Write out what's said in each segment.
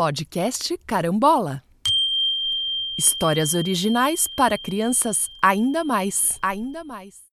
Podcast Carambola. Histórias originais para crianças ainda mais, ainda mais.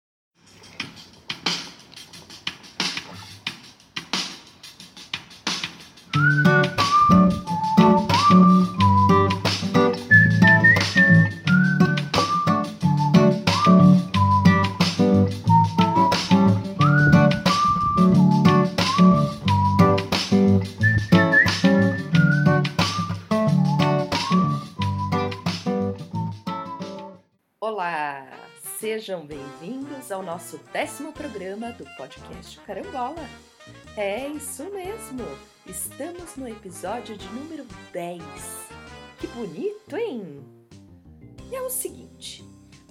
Sejam bem-vindos ao nosso décimo programa do podcast Carambola. É isso mesmo! Estamos no episódio de número 10. Que bonito, hein? É o seguinte: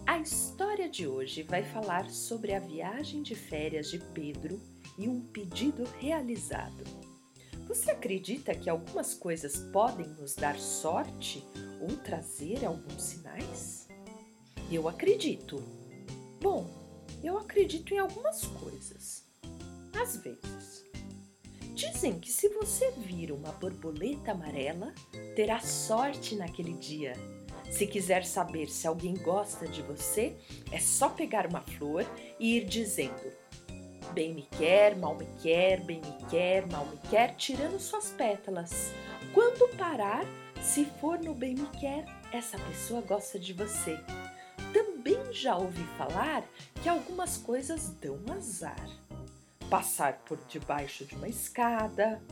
a história de hoje vai falar sobre a viagem de férias de Pedro e um pedido realizado. Você acredita que algumas coisas podem nos dar sorte ou trazer alguns sinais? Eu acredito. Bom, eu acredito em algumas coisas. Às vezes. Dizem que se você vir uma borboleta amarela, terá sorte naquele dia. Se quiser saber se alguém gosta de você, é só pegar uma flor e ir dizendo: Bem me quer, mal me quer, bem me quer, mal me quer, tirando suas pétalas. Quando parar, se for no bem me quer, essa pessoa gosta de você. Já ouvi falar que algumas coisas dão azar. Passar por debaixo de uma escada.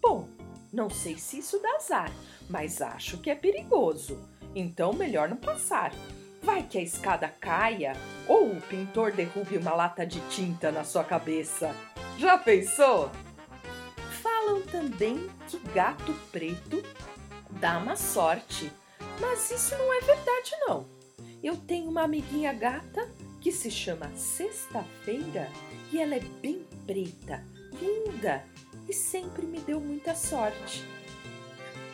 Bom, não sei se isso dá azar, mas acho que é perigoso. Então melhor não passar. Vai que a escada caia ou o pintor derrube uma lata de tinta na sua cabeça. Já pensou? Falam também que gato preto dá má sorte, mas isso não é verdade não. Eu tenho uma amiguinha gata que se chama Sexta-feira e ela é bem preta, linda e sempre me deu muita sorte.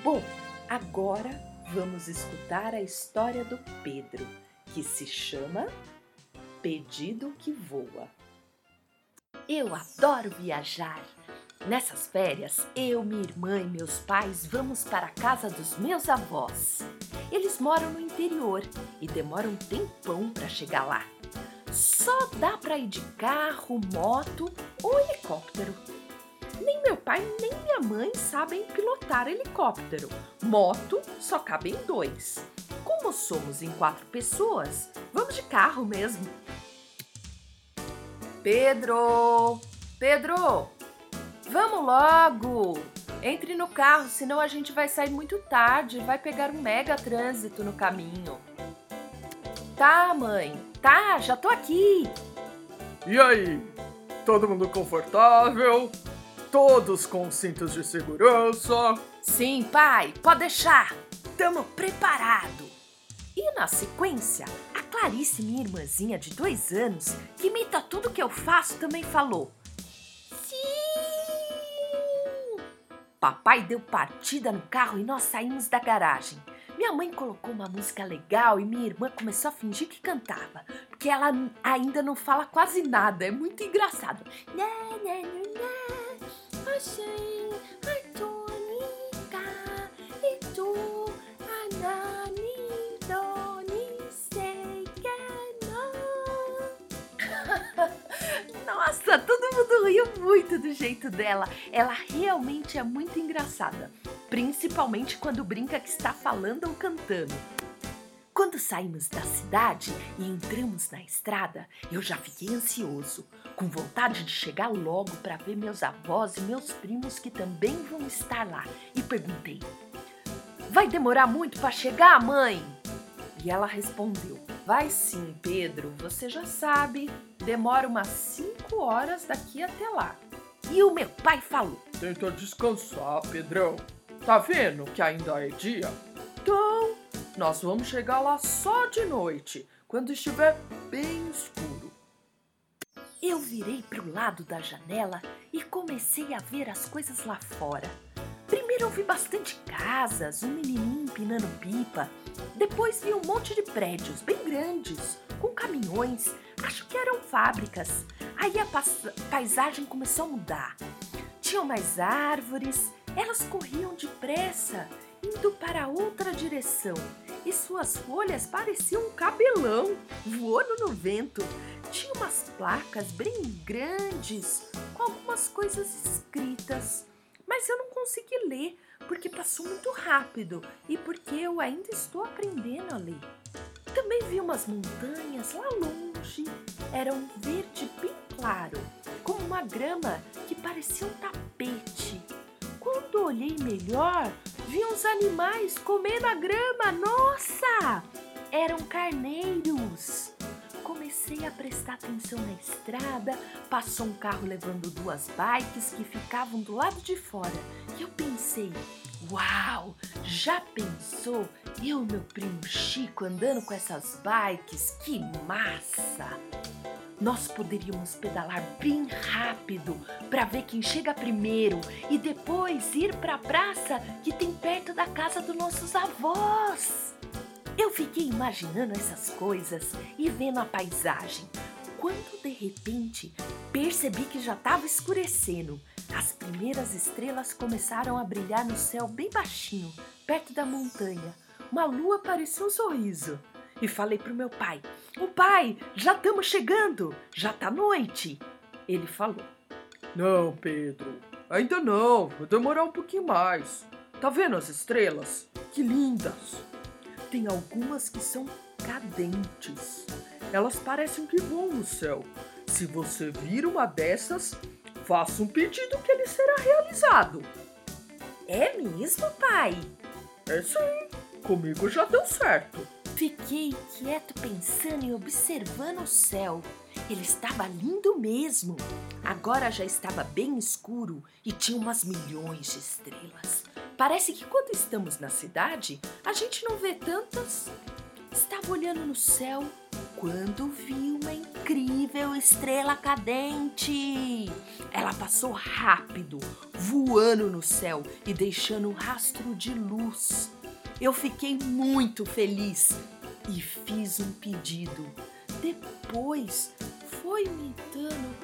Bom, agora vamos escutar a história do Pedro, que se chama Pedido que Voa. Eu adoro viajar. Nessas férias, eu, minha irmã e meus pais vamos para a casa dos meus avós. Eles moram no interior e demora um tempão para chegar lá. Só dá para ir de carro, moto ou helicóptero. Nem meu pai nem minha mãe sabem pilotar helicóptero. Moto só cabem dois. Como somos em quatro pessoas, vamos de carro mesmo. Pedro! Pedro! Vamos logo! Entre no carro, senão a gente vai sair muito tarde e vai pegar um mega trânsito no caminho. Tá, mãe. Tá, já tô aqui. E aí? Todo mundo confortável? Todos com cintos de segurança? Sim, pai, pode deixar. Tamo preparado. E na sequência, a Clarice, minha irmãzinha de dois anos, que imita tudo que eu faço, também falou. Papai deu partida no carro e nós saímos da garagem. Minha mãe colocou uma música legal e minha irmã começou a fingir que cantava, porque ela ainda não fala quase nada, é muito engraçado. Né. Achei do jeito dela. Ela realmente é muito engraçada, principalmente quando brinca que está falando ou cantando. Quando saímos da cidade e entramos na estrada, eu já fiquei ansioso, com vontade de chegar logo para ver meus avós e meus primos que também vão estar lá, e perguntei: Vai demorar muito para chegar, mãe? E ela respondeu: Vai sim, Pedro, você já sabe, demora umas 5 horas daqui até lá. E o meu pai falou: Tenta descansar, Pedrão. Tá vendo que ainda é dia? Então, nós vamos chegar lá só de noite, quando estiver bem escuro. Eu virei para o lado da janela e comecei a ver as coisas lá fora. Primeiro eu vi bastante casas, um menininho empinando pipa. Depois vi um monte de prédios bem grandes, com caminhões, acho que eram fábricas. Aí a paisagem começou a mudar. Tinham mais árvores, Elas corriam depressa, indo para outra direção, e suas folhas pareciam um cabelão voando no vento. Tinha umas placas bem grandes com algumas coisas escritas, mas eu não consegui ler porque passou muito rápido e porque eu ainda estou aprendendo a ler. Também vi umas montanhas lá longe, eram verde bem claro, como uma grama que parecia um tapete. Quando olhei melhor, vi uns animais comendo a grama. Nossa! Eram carneiros. Comecei a prestar atenção na estrada. Passou um carro levando duas bikes que ficavam do lado de fora. E eu pensei: Uau! Já pensou eu e meu primo Chico andando com essas bikes? Que massa! Nós poderíamos pedalar bem rápido para ver quem chega primeiro e depois ir para a praça que tem perto da casa dos nossos avós. Eu fiquei imaginando essas coisas e vendo a paisagem. Quando de repente percebi que já estava escurecendo, as primeiras estrelas começaram a brilhar no céu bem baixinho, perto da montanha. Uma lua parecia um sorriso e falei pro meu pai: O pai, já estamos chegando, já tá noite. Ele falou: Não, Pedro, ainda não, vai demorar um pouquinho mais. Tá vendo as estrelas? Que lindas! Tem algumas que são cadentes. Elas parecem que voam no céu. Se você vir uma dessas, faça um pedido que ele será realizado. É mesmo, pai? É sim, comigo já deu certo. Fiquei quieto pensando e observando o céu. Ele estava lindo mesmo. Agora já estava bem escuro e tinha umas milhões de estrelas. Parece que quando estamos na cidade, a gente não vê tantas. Estava olhando no céu quando vi uma incrível estrela cadente. Ela passou rápido, voando no céu e deixando um rastro de luz. Eu fiquei muito feliz e fiz um pedido. Depois foi me dando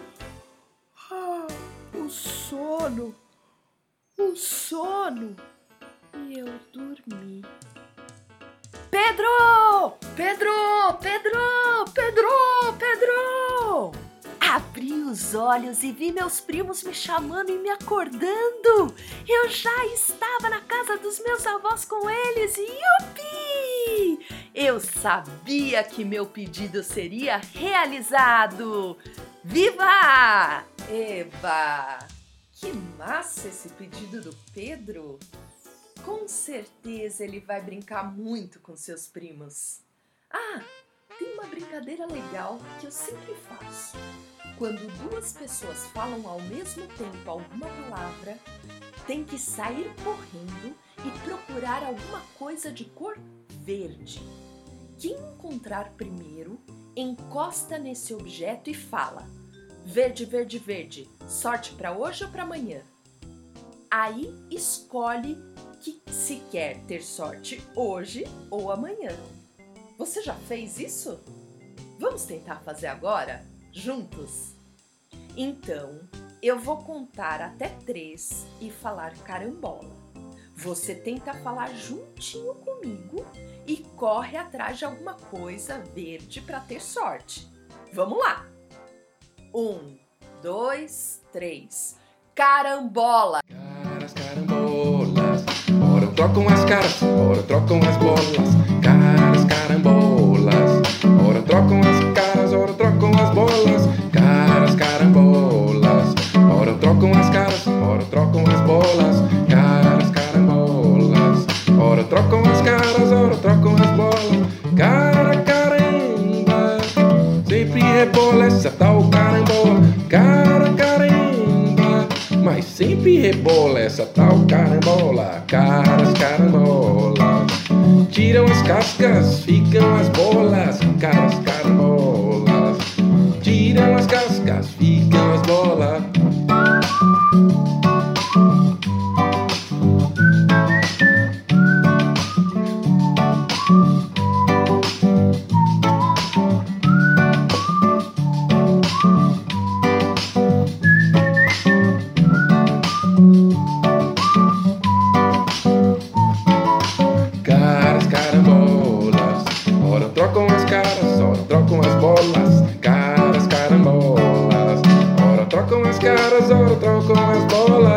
ah, o sono, o sono e eu dormi. Pedro! Pedro! Pedro! Pedro! Os olhos e vi meus primos me chamando e me acordando. Eu já estava na casa dos meus avós com eles. Yupi! Eu sabia que meu pedido seria realizado. Viva! Eba! Que massa esse pedido do Pedro! Com certeza ele vai brincar muito com seus primos. Ah, tem uma brincadeira legal que eu sempre faço. Quando duas pessoas falam ao mesmo tempo alguma palavra, tem que sair correndo e procurar alguma coisa de cor verde. Quem encontrar primeiro, encosta nesse objeto e fala: Verde, verde, verde, sorte para hoje ou para amanhã? Aí escolhe que se quer ter sorte hoje ou amanhã. Você já fez isso? Vamos tentar fazer agora? juntos? Então, eu vou contar até três e falar carambola. Você tenta falar juntinho comigo e corre atrás de alguma coisa verde para ter sorte. Vamos lá! Um, dois, três. Carambola! Caras, carambolas, ora trocam as caras, ora trocam as bolas. Caras, carambolas, ora trocam as caras, ora trocam as bolas. trocam as caras, ora trocam as bolas, caras, carambolas. Ora trocam as caras, ora trocam as bolas, cara, caramba. Sempre rebola essa tal carambola, cara, caramba. Mas sempre rebola essa caras, carambolas. Tiram as cascas, ficam as bolas, caras, carambolas. que horas ouro, tronco na escola.